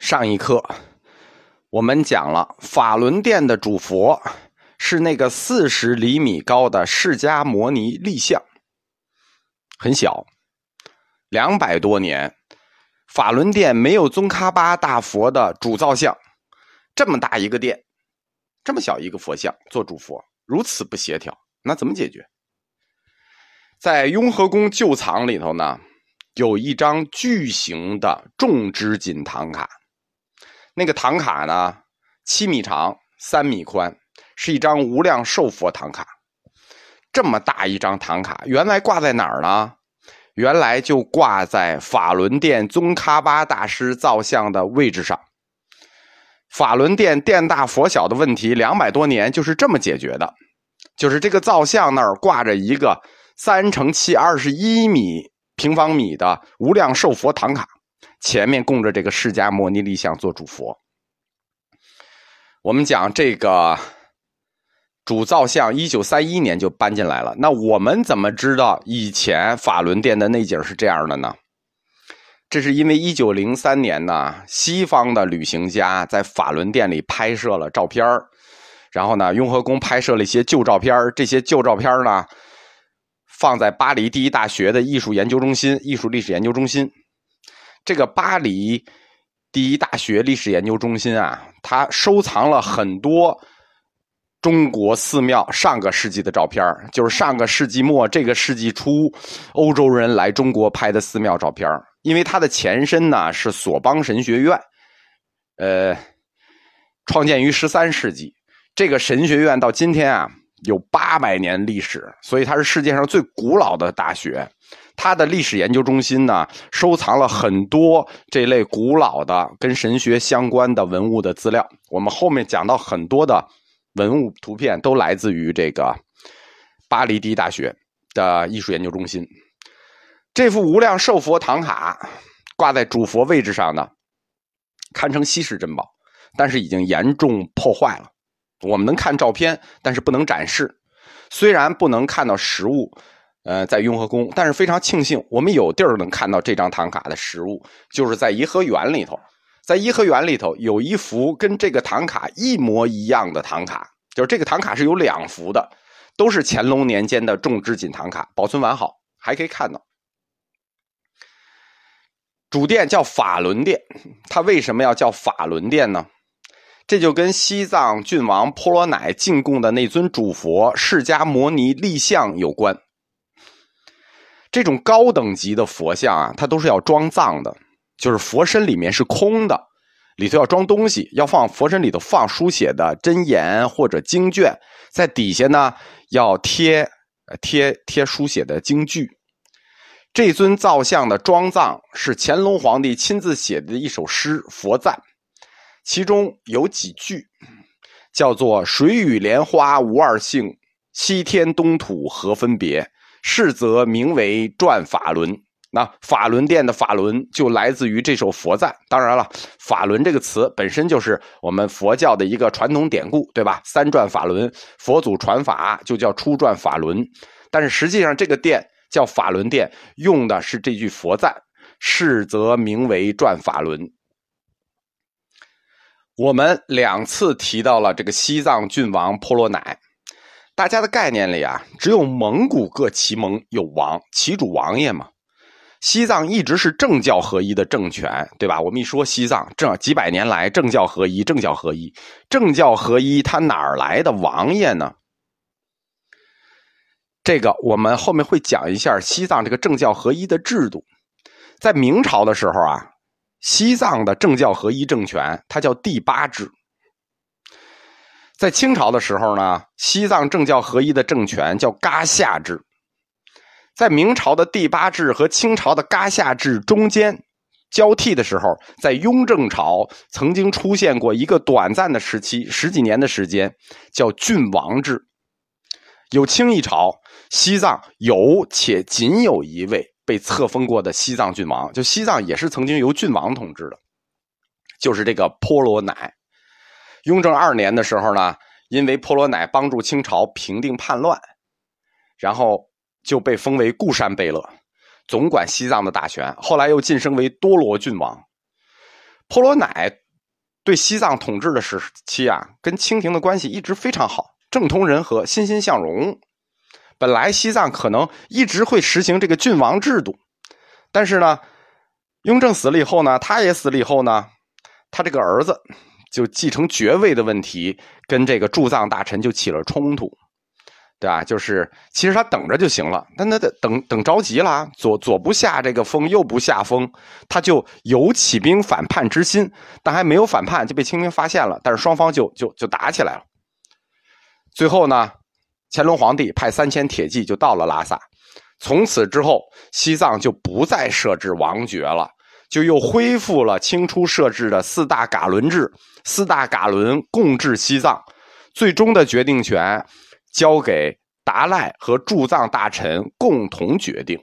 上一课我们讲了法轮殿的主佛是那个四十厘米高的释迦摩尼立像，很小，两百多年，法轮殿没有宗喀巴大佛的主造像，这么大一个殿，这么小一个佛像做主佛，如此不协调，那怎么解决？在雍和宫旧藏里头呢，有一张巨型的重之锦唐卡。那个唐卡呢，七米长，三米宽，是一张无量寿佛唐卡。这么大一张唐卡，原来挂在哪儿呢？原来就挂在法轮殿宗喀巴大师造像的位置上。法轮殿殿大佛小的问题，两百多年就是这么解决的。就是这个造像那儿挂着一个三乘七二十一米平方米的无量寿佛唐卡。前面供着这个释迦摩尼立像做主佛。我们讲这个主造像，一九三一年就搬进来了。那我们怎么知道以前法轮殿的内景是这样的呢？这是因为一九零三年呢，西方的旅行家在法轮殿里拍摄了照片然后呢，雍和宫拍摄了一些旧照片这些旧照片呢，放在巴黎第一大学的艺术研究中心、艺术历史研究中心。这个巴黎第一大学历史研究中心啊，它收藏了很多中国寺庙上个世纪的照片就是上个世纪末这个世纪初欧洲人来中国拍的寺庙照片因为它的前身呢是索邦神学院，呃，创建于十三世纪，这个神学院到今天啊有八百年历史，所以它是世界上最古老的大学。它的历史研究中心呢，收藏了很多这类古老的跟神学相关的文物的资料。我们后面讲到很多的文物图片都来自于这个巴黎第一大学的艺术研究中心。这幅无量寿佛唐卡挂在主佛位置上呢，堪称稀世珍宝，但是已经严重破坏了。我们能看照片，但是不能展示。虽然不能看到实物。呃，在雍和宫，但是非常庆幸，我们有地儿能看到这张唐卡的实物，就是在颐和园里头。在颐和园里头有一幅跟这个唐卡一模一样的唐卡，就是这个唐卡是有两幅的，都是乾隆年间的重之锦唐卡，保存完好，还可以看到。主殿叫法轮殿，它为什么要叫法轮殿呢？这就跟西藏郡王婆罗乃进贡的那尊主佛释迦摩尼立像有关。这种高等级的佛像啊，它都是要装藏的，就是佛身里面是空的，里头要装东西，要放佛身里头放书写的真言或者经卷，在底下呢要贴贴贴书写的经句。这尊造像的装藏是乾隆皇帝亲自写的一首诗佛赞，其中有几句叫做“水与莲花无二性，西天东土何分别”。是则名为转法轮，那法轮殿的法轮就来自于这首佛赞。当然了，法轮这个词本身就是我们佛教的一个传统典故，对吧？三转法轮，佛祖传法就叫初转法轮。但是实际上，这个殿叫法轮殿，用的是这句佛赞。是则名为转法轮。我们两次提到了这个西藏郡王婆罗乃。大家的概念里啊，只有蒙古各旗蒙有王，旗主王爷嘛。西藏一直是政教合一的政权，对吧？我们一说西藏，这几百年来政教合一，政教合一，政教合一，它哪儿来的王爷呢？这个我们后面会讲一下西藏这个政教合一的制度。在明朝的时候啊，西藏的政教合一政权，它叫第八制。在清朝的时候呢，西藏政教合一的政权叫噶夏制。在明朝的第八制和清朝的噶夏制中间交替的时候，在雍正朝曾经出现过一个短暂的时期，十几年的时间，叫郡王制。有清一朝，西藏有且仅有一位被册封过的西藏郡王，就西藏也是曾经由郡王统治的，就是这个婆罗乃。雍正二年的时候呢，因为婆罗乃帮助清朝平定叛乱，然后就被封为固山贝勒，总管西藏的大权。后来又晋升为多罗郡王。婆罗乃对西藏统治的时期啊，跟清廷的关系一直非常好，政通人和，欣欣向荣。本来西藏可能一直会实行这个郡王制度，但是呢，雍正死了以后呢，他也死了以后呢，他这个儿子就继承爵位的问题，跟这个驻藏大臣就起了冲突。对吧？就是其实他等着就行了，但他等等着急了，左左不下这个风，右不下风，他就有起兵反叛之心，但还没有反叛就被清兵发现了，但是双方就就就打起来了。最后呢，乾隆皇帝派三千铁骑就到了拉萨，从此之后，西藏就不再设置王爵了，就又恢复了清初设置的四大噶伦制，四大噶伦共治西藏，最终的决定权。交给达赖和驻藏大臣共同决定，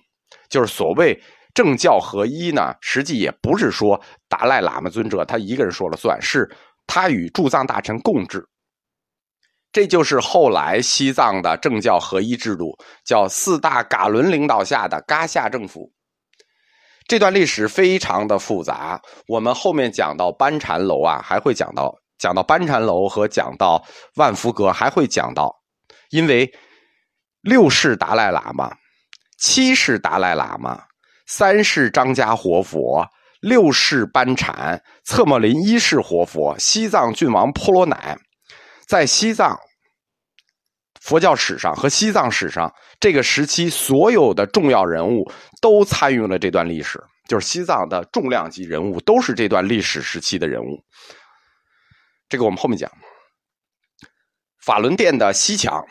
就是所谓政教合一呢。实际也不是说达赖喇嘛尊者他一个人说了算，是他与驻藏大臣共治。这就是后来西藏的政教合一制度，叫四大噶伦领导下的噶夏政府。这段历史非常的复杂，我们后面讲到班禅楼啊，还会讲到讲到班禅楼和讲到万福阁，还会讲到。因为六世达赖喇嘛、七世达赖喇嘛、三世张家活佛、六世班禅、策莫林一世活佛、西藏郡王婆罗乃，在西藏佛教史上和西藏史上这个时期所有的重要人物都参与了这段历史，就是西藏的重量级人物都是这段历史时期的人物。这个我们后面讲。法轮殿的西墙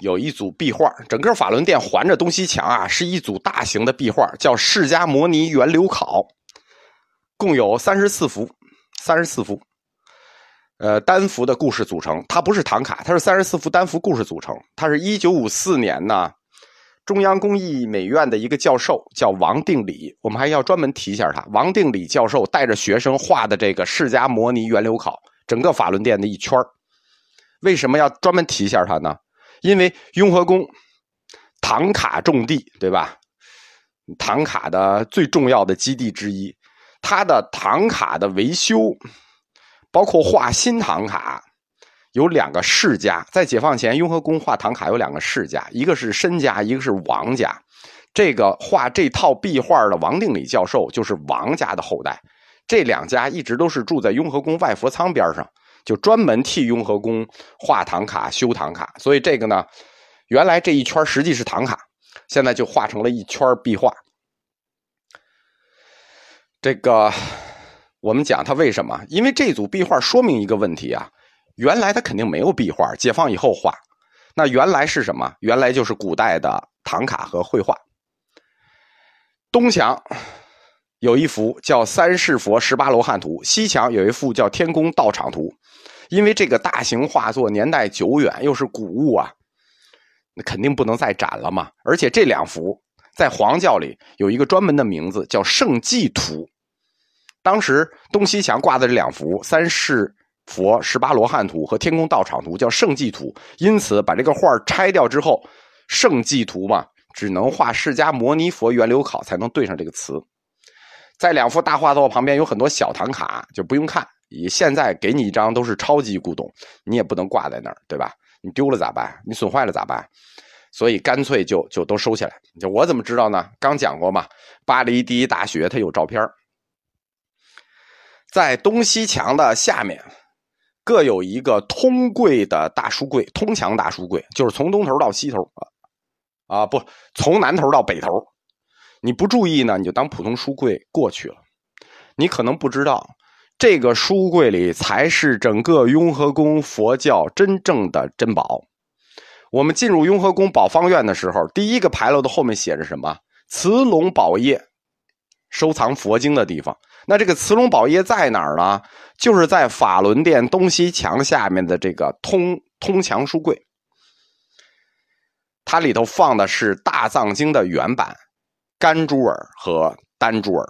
有一组壁画，整个法轮殿环着东西墙啊，是一组大型的壁画，叫《释迦摩尼源流考》，共有三十四幅，三十四幅，呃，单幅的故事组成。它不是唐卡，它是三十四幅单幅故事组成。它是一九五四年呢，中央工艺美院的一个教授叫王定礼，我们还要专门提一下他。王定礼教授带着学生画的这个《释迦摩尼源流考》，整个法轮殿的一圈儿为什么要专门提一下他呢？因为雍和宫唐卡重地，对吧？唐卡的最重要的基地之一，它的唐卡的维修，包括画新唐卡，有两个世家。在解放前，雍和宫画唐卡有两个世家，一个是申家，一个是王家。这个画这套壁画的王定礼教授就是王家的后代。这两家一直都是住在雍和宫外佛仓边上。就专门替雍和宫画唐卡、修唐卡，所以这个呢，原来这一圈实际是唐卡，现在就画成了一圈壁画。这个我们讲它为什么？因为这组壁画说明一个问题啊，原来它肯定没有壁画，解放以后画。那原来是什么？原来就是古代的唐卡和绘画。东墙。有一幅叫《三世佛十八罗汉图》，西墙有一幅叫《天宫道场图》。因为这个大型画作年代久远，又是古物啊，那肯定不能再展了嘛。而且这两幅在黄教里有一个专门的名字，叫《圣迹图》。当时东西墙挂的这两幅《三世佛十八罗汉图》和《天宫道场图》叫《圣迹图》，因此把这个画拆掉之后，《圣迹图》嘛，只能画释迦牟尼佛源流考才能对上这个词。在两幅大画作旁边有很多小唐卡，就不用看。以现在给你一张都是超级古董，你也不能挂在那儿，对吧？你丢了咋办？你损坏了咋办？所以干脆就就都收起来。就我怎么知道呢？刚讲过嘛，巴黎第一大学它有照片在东西墙的下面各有一个通柜的大书柜，通墙大书柜，就是从东头到西头啊，不，从南头到北头。你不注意呢，你就当普通书柜过去了。你可能不知道，这个书柜里才是整个雍和宫佛教真正的珍宝。我们进入雍和宫宝方院的时候，第一个牌楼的后面写着什么？慈龙宝业，收藏佛经的地方。那这个慈龙宝业在哪儿呢？就是在法轮殿东西墙下面的这个通通墙书柜，它里头放的是大藏经的原版。甘珠尔和丹珠尔，